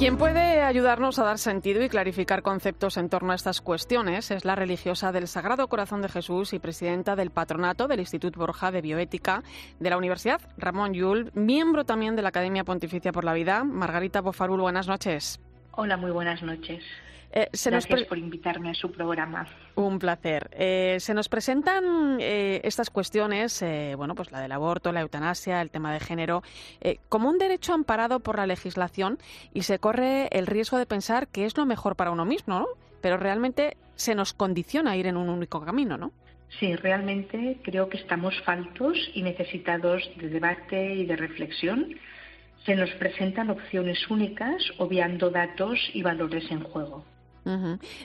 Quien puede ayudarnos a dar sentido y clarificar conceptos en torno a estas cuestiones es la religiosa del Sagrado Corazón de Jesús y presidenta del patronato del Instituto Borja de Bioética de la Universidad Ramón Llull, miembro también de la Academia Pontificia por la Vida. Margarita Bofarul, buenas noches. Hola, muy buenas noches. Eh, Gracias por invitarme a su programa. Un placer. Eh, se nos presentan eh, estas cuestiones, bueno, pues la del aborto, la eutanasia, el tema de género, como un derecho amparado por la legislación y se corre el riesgo de pensar que es lo mejor para uno mismo, ¿no? Pero realmente se nos condiciona a ir en un único camino, ¿no? Sí, realmente creo que estamos faltos y necesitados de debate y de reflexión. Se nos presentan opciones únicas, obviando datos y valores en juego.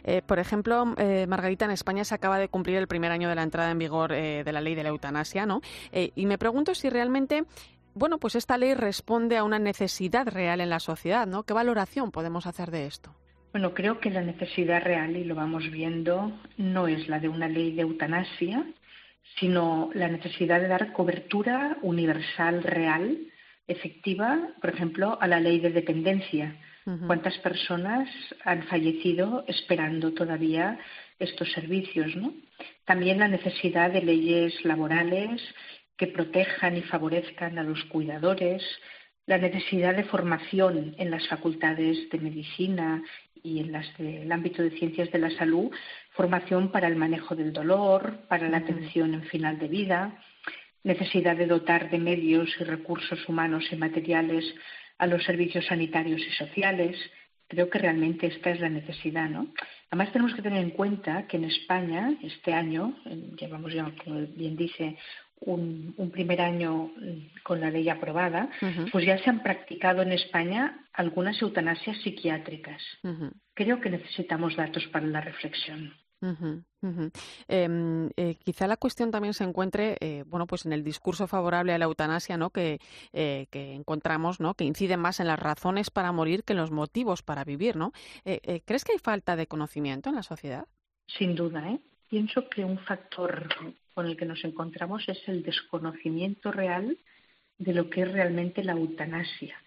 Eh, por ejemplo, eh, Margarita, en España se acaba de cumplir el primer año de la entrada en vigor eh, de la ley de la eutanasia, ¿no? y me pregunto si realmente, bueno, pues esta ley responde a una necesidad real en la sociedad, ¿no? ¿Qué valoración podemos hacer de esto? Bueno, creo que la necesidad real, y lo vamos viendo, no es la de una ley de eutanasia, sino la necesidad de dar cobertura universal real, efectiva, por ejemplo, a la ley de dependencia ¿Cuántas personas han fallecido esperando todavía estos servicios? ¿no? También la necesidad de leyes laborales que protejan y favorezcan a los cuidadores, la necesidad de formación en las facultades de medicina y en las del ámbito de ciencias de la salud, formación para el manejo del dolor, para la atención en final de vida, necesidad de dotar de medios y recursos humanos y materiales a los servicios sanitarios y sociales. Creo que realmente esta es la necesidad, ¿no? Además tenemos que tener en cuenta que en España este año llevamos ya, como bien dice, un, primer año mm, con la ley aprobada, pues ya se han practicado en España algunas eutanasias psiquiátricas. Creo que necesitamos datos para la reflexión. Em, eh, quizá la cuestión también se encuentre, eh, bueno, pues en el discurso favorable a la eutanasia, ¿no? Que, eh, que encontramos, ¿no? Que incide más en las razones para morir que en los motivos para vivir, ¿no? ¿Crees que hay falta de conocimiento en la sociedad? Sin duda, ¿eh? Pienso que un factor con el que nos encontramos es el desconocimiento real de lo que es realmente la eutanasia.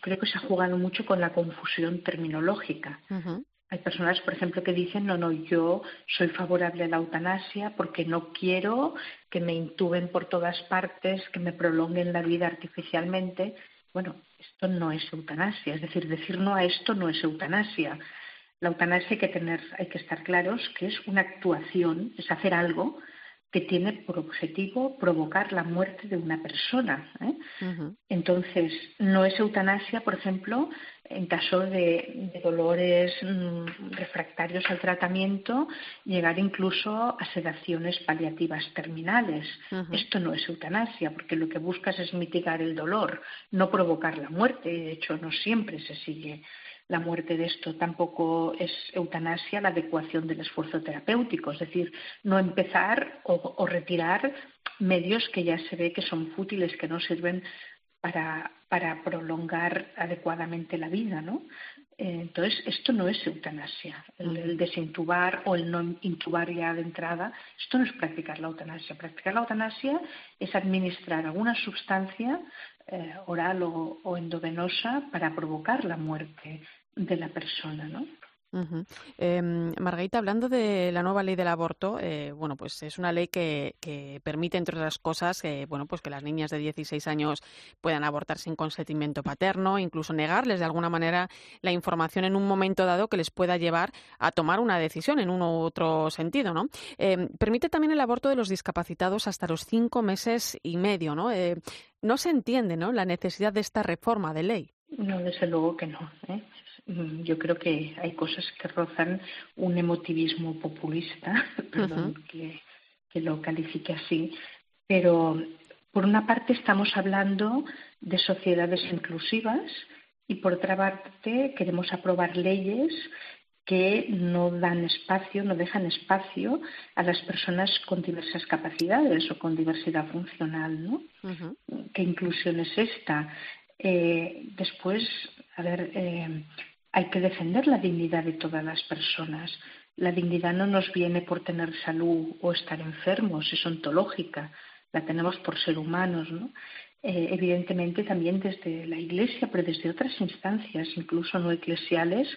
creo que se ha jugado mucho con la confusión terminológica. Hay personas, por ejemplo, que dicen, no, no, yo soy favorable a la eutanasia porque no quiero que me intuben por todas partes, que me prolonguen la vida artificialmente. Bueno, esto no es eutanasia, es decir, decir no a esto no es eutanasia. La eutanasia hay que tener, hay que estar claros que es una actuación, es hacer algo que tiene por objetivo provocar la muerte de una persona. ¿eh? Entonces, no es eutanasia, por ejemplo, en caso de, dolores mm, refractarios al tratamiento, llegar incluso a sedaciones paliativas terminales. Esto no es eutanasia, porque lo que buscas es mitigar el dolor, no provocar la muerte. De hecho, no siempre se sigue la muerte de esto tampoco es eutanasia la adecuación del esfuerzo terapéutico, es decir, no empezar o, retirar medios que ya se ve que son fútiles, que no sirven para, para prolongar adecuadamente la vida, ¿no? Eh, entonces, esto no es eutanasia. El, desintubar o el no intubar ya de entrada, esto no es practicar la eutanasia. Practicar la eutanasia es administrar alguna sustancia eh, oral o, endovenosa para provocar la muerte de la persona, ¿no? Em, Margarita, hablando de la nueva ley del aborto, eh, bueno, pues es una ley que, permite, entre otras cosas, bueno, pues que las niñas de 16 años puedan abortar sin consentimiento paterno, incluso negarles de alguna manera la información en un momento dado que les pueda llevar a tomar una decisión en uno u otro sentido, ¿no? Em, permite también el aborto de los discapacitados hasta los cinco meses y medio, ¿no? Eh, no se entiende, ¿no? La necesidad de esta reforma de ley. No, desde luego que no. ¿eh? Mm, yo creo que hay cosas que rozan un emotivismo populista, perdón que, lo califique así, pero por una parte estamos hablando de sociedades inclusivas y por otra parte queremos aprobar leyes que no dan espacio, no dejan espacio a las personas con diversas capacidades o con diversidad funcional, ¿no? ¿Qué inclusión es esta? Eh, después, a ver, eh, hay que defender la dignidad de todas las personas. La dignidad no nos viene por tener salud o estar enfermos, es ontológica, la tenemos por ser humanos, ¿no? eh, evidentemente también desde la Iglesia, pero desde otras instancias, incluso no eclesiales,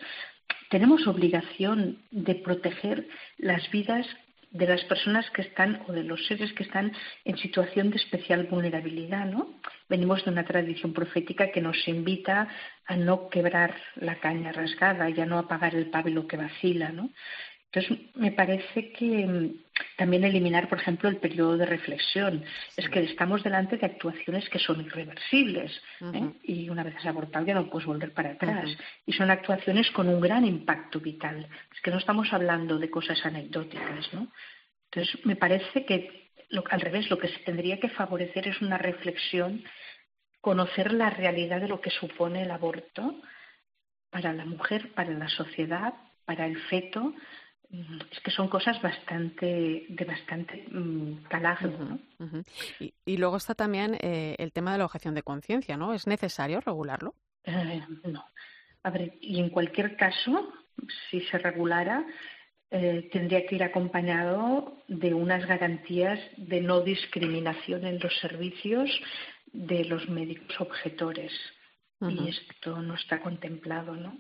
tenemos obligación de proteger las vidas de las personas que están o de los seres que están en situación de especial vulnerabilidad, ¿no? Venimos de una tradición profética que nos invita a no quebrar la caña rasgada y a no apagar el pábilo que vacila, ¿no? Entonces, me parece que mm, también eliminar, por ejemplo, el periodo de reflexión. Es que estamos delante de actuaciones que son irreversibles ¿eh? y una vez has abortado ya no puedes volver para atrás. Y son actuaciones con un gran impacto vital. Es que no estamos hablando de cosas anecdóticas, ¿no? Entonces, me parece que al revés, lo que se tendría que favorecer es una reflexión, conocer la realidad de lo que supone el aborto para la mujer, para la sociedad, para el feto es que son cosas bastante de bastante mm, calazo. y, luego está también eh, el tema de la objeción de conciencia, ¿no? ¿Es necesario regularlo? Eh, no. A ver, y en cualquier caso, si se regulara, eh, tendría que ir acompañado de unas garantías de no discriminación en los servicios de los médicos objetores. Y esto no está contemplado, ¿no?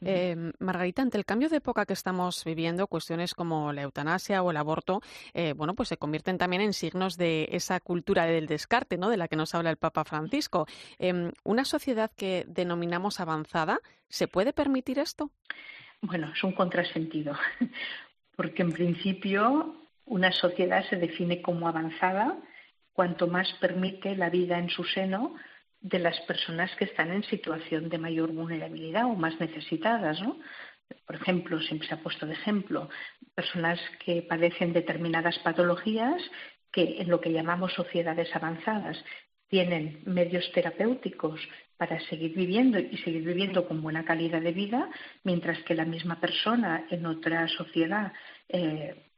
Eh, Margarita, ante el cambio de época que estamos viviendo, cuestiones como la eutanasia o el aborto, eh, bueno, pues se convierten también en signos de esa cultura del descarte, ¿no? De la que nos habla el Papa Francisco. Em, ¿Una sociedad que denominamos avanzada, se puede permitir esto? Bueno, es un contrasentido, porque en principio una sociedad se define como avanzada cuanto más permite la vida en su seno de las personas que están en situación de mayor vulnerabilidad o más necesitadas, ¿no? Por ejemplo, siempre se ha puesto de ejemplo personas que padecen determinadas patologías que en lo que llamamos sociedades avanzadas tienen medios terapéuticos para seguir viviendo y seguir viviendo con buena calidad de vida, mientras que la misma persona en otra sociedad eh,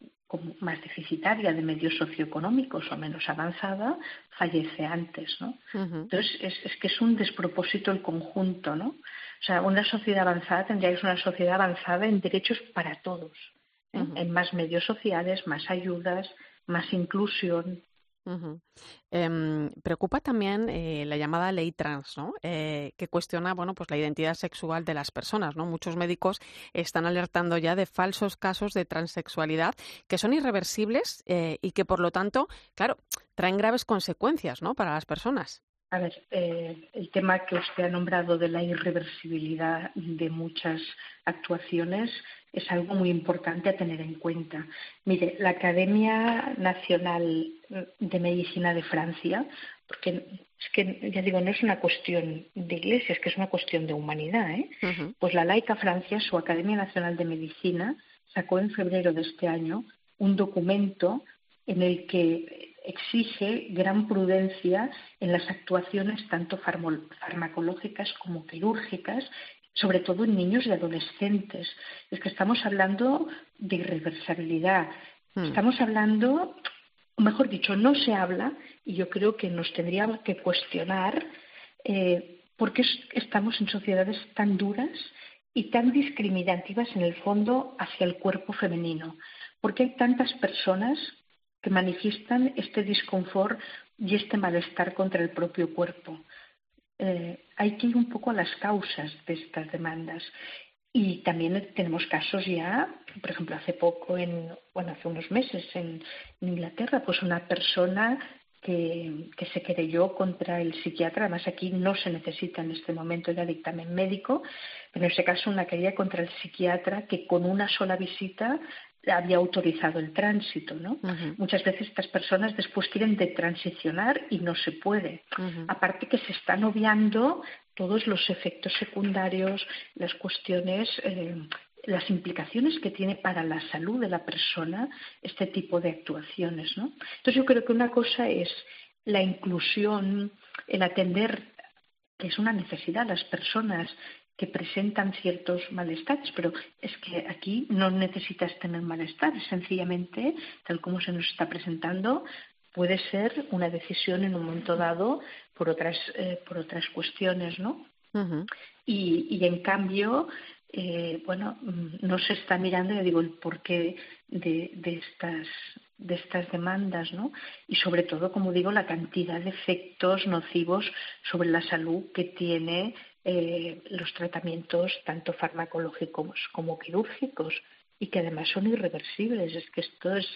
más deficitaria de medios socioeconómicos o menos avanzada fallece antes, ¿no? Entonces es, que es un despropósito el conjunto, ¿no? O sea, una sociedad avanzada tendría que ser una sociedad avanzada en derechos para todos, ¿eh? en más medios sociales, más ayudas, más inclusión, Em, preocupa también eh, la llamada ley trans, ¿no? Eh, que cuestiona, bueno, pues la identidad sexual de las personas, ¿no? Muchos médicos están alertando ya de falsos casos de transexualidad que son irreversibles eh, y que, por lo tanto, claro, traen graves consecuencias, ¿no? Para las personas. A ver, el tema que usted ha nombrado de la irreversibilidad de muchas actuaciones es algo muy importante a tener en cuenta. Mire, la Academia Nacional de Medicina de Francia, porque es que, ya digo, no es una cuestión de iglesia, es que es una cuestión de humanidad, ¿eh? Pues la laica Francia, su Academia Nacional de Medicina, sacó en febrero de este año un documento en el que exige gran prudencia en las actuaciones tanto farmacológicas como quirúrgicas sobre todo en niños y adolescentes. Es que estamos hablando de irreversibilidad. Hmm. Estamos hablando, o mejor dicho, no se habla, y yo creo que nos tendríamos que cuestionar eh, por qué estamos en sociedades tan duras y tan discriminativas en el fondo hacia el cuerpo femenino. ¿Por qué hay tantas personas que manifiestan este disconfort y este malestar contra el propio cuerpo? Eh, hay que ir un poco a las causas de estas demandas. Y también tenemos casos ya, por ejemplo, hace poco, en, bueno, hace unos meses en, Inglaterra, pues una persona que, se querelló contra el psiquiatra, además aquí no se necesita en este momento el dictamen médico, pero en ese caso una querella contra el psiquiatra que con una sola visita había autorizado el tránsito, ¿no? Muchas veces estas personas después quieren de transicionar y no se puede. Aparte que se están obviando todos los efectos secundarios, las cuestiones, eh, las implicaciones que tiene para la salud de la persona este tipo de actuaciones, ¿no? Entonces yo creo que una cosa es la inclusión, el atender que es una necesidad las personas que presentan ciertos malestares, pero es que aquí no necesitas tener malestar, sencillamente, tal como se nos está presentando, puede ser una decisión en un momento dado por otras, eh, por otras cuestiones, ¿no? y, y, en cambio, eh, bueno, no se está mirando, ya digo, el porqué de, de estas de estas demandas, ¿no? Y sobre todo, como digo, la cantidad de efectos nocivos sobre la salud que tiene eh, los tratamientos tanto farmacológicos como quirúrgicos y que además son irreversibles. Es que esto es,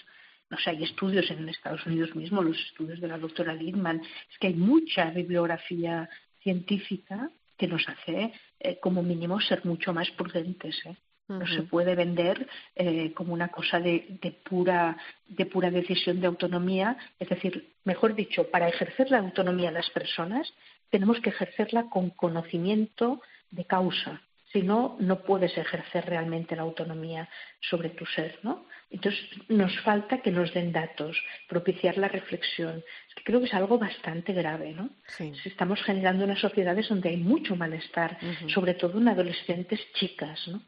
no sé, hay estudios en Estados Unidos mismo, los estudios de la doctora Lidman, es que hay mucha bibliografía científica que nos hace eh, como mínimo ser mucho más prudentes. ¿eh? No se puede vender eh, como una cosa de, pura, de pura decisión de autonomía. Es decir, mejor dicho, para ejercer la autonomía de las personas tenemos que ejercerla con conocimiento de causa. Si no, no puedes ejercer realmente la autonomía sobre tu ser, ¿no? Entonces, nos falta que nos den datos, propiciar la reflexión. creo que es algo bastante grave, ¿no? Estamos generando unas sociedades donde hay mucho malestar, sobre todo en adolescentes chicas, ¿no?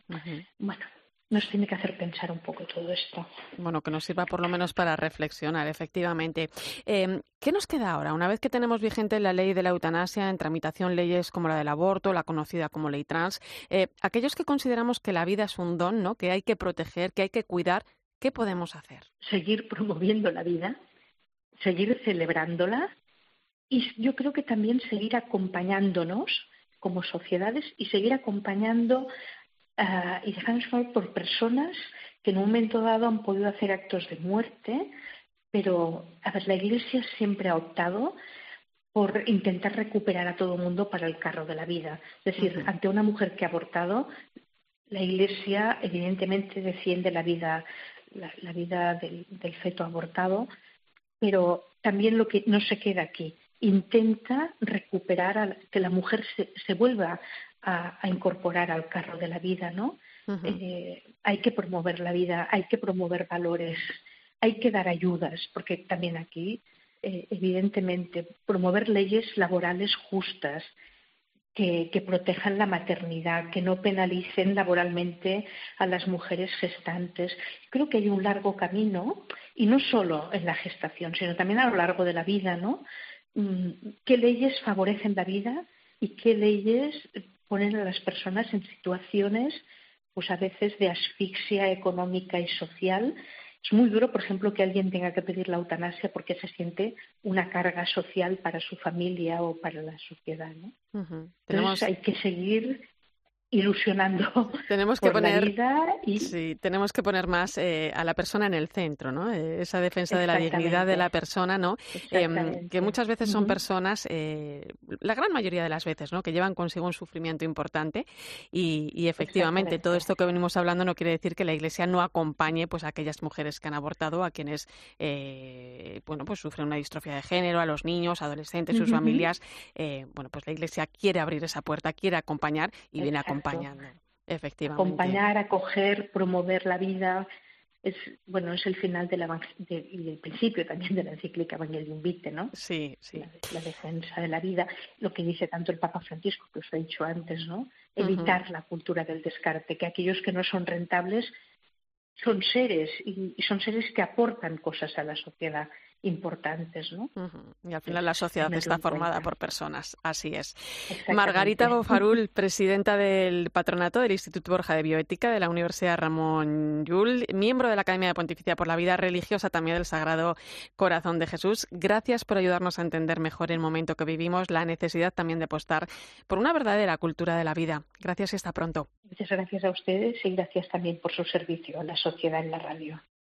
Bueno, nos tiene que hacer pensar un poco todo esto. Bueno, que nos sirva por lo menos para reflexionar, efectivamente. Em, ¿Qué nos queda ahora? Una vez que tenemos vigente la ley de la eutanasia, en tramitación leyes como la del aborto, la conocida como ley trans, eh, aquellos que consideramos que la vida es un don, ¿no? que hay que proteger, que hay que cuidar, ¿qué podemos hacer? Seguir promoviendo la vida, seguir celebrándola y yo creo que también seguir acompañándonos como sociedades y seguir acompañando uh, y dejarnos por personas que en un momento dado han podido hacer actos de muerte, pero a ver, la Iglesia siempre ha optado por intentar recuperar a todo el mundo para el carro de la vida. Es decir, ante una mujer que ha abortado, la Iglesia evidentemente defiende la vida, la, vida del, feto abortado, pero también lo que no se queda aquí, intenta recuperar a, que la mujer se, se vuelva a, incorporar al carro de la vida, ¿no? Eh, hay que promover la vida, hay que promover valores, hay que dar ayudas, porque también aquí, eh, evidentemente, promover leyes laborales justas, que, que, protejan la maternidad, que no penalicen laboralmente a las mujeres gestantes. Creo que hay un largo camino, y no solo en la gestación, sino también a lo largo de la vida, ¿no? Mm, ¿Qué leyes favorecen la vida y qué leyes ponen a las personas en situaciones, pues a veces de asfixia económica y social. Es muy duro, por ejemplo, que alguien tenga que pedir la eutanasia porque se siente una carga social para su familia o para la sociedad. ¿no? Entonces hay que seguir ilusionando tenemos que poner, y... sí, tenemos que poner más eh, a la persona en el centro, ¿no? Eh, esa defensa de la dignidad de la persona, ¿no? Em, que muchas veces son personas, eh, la gran mayoría de las veces, ¿no? Que llevan consigo un sufrimiento importante y, efectivamente todo esto que venimos hablando no quiere decir que la Iglesia no acompañe, pues, a aquellas mujeres que han abortado, a quienes, bueno, pues sufren una distrofia de género, a los niños, adolescentes, sus familias. bueno, pues la Iglesia quiere abrir esa puerta, quiere acompañar y viene a acompañar efectivamente. Acompañar, acoger, promover la vida, es bueno es el final de la, y el principio también de la encíclica Evangelium Vitae, ¿no? Sí, sí. La, defensa de la vida, lo que dice tanto el Papa Francisco que os he dicho antes, ¿no? Evitar la cultura del descarte, que aquellos que no son rentables son seres y son seres que aportan cosas a la sociedad importantes, ¿no? Y al final la sociedad está formada por personas, así es. Margarita Bofarul, presidenta del patronato del Instituto Borja de Bioética de la Universidad Ramón Llull, miembro de la Academia de Pontificia por la Vida Religiosa también del Sagrado Corazón de Jesús. Gracias por ayudarnos a entender mejor el momento que vivimos, la necesidad también de apostar por una verdadera cultura de la vida. Gracias y hasta pronto. Muchas gracias a ustedes y gracias también por su servicio a la sociedad en la radio.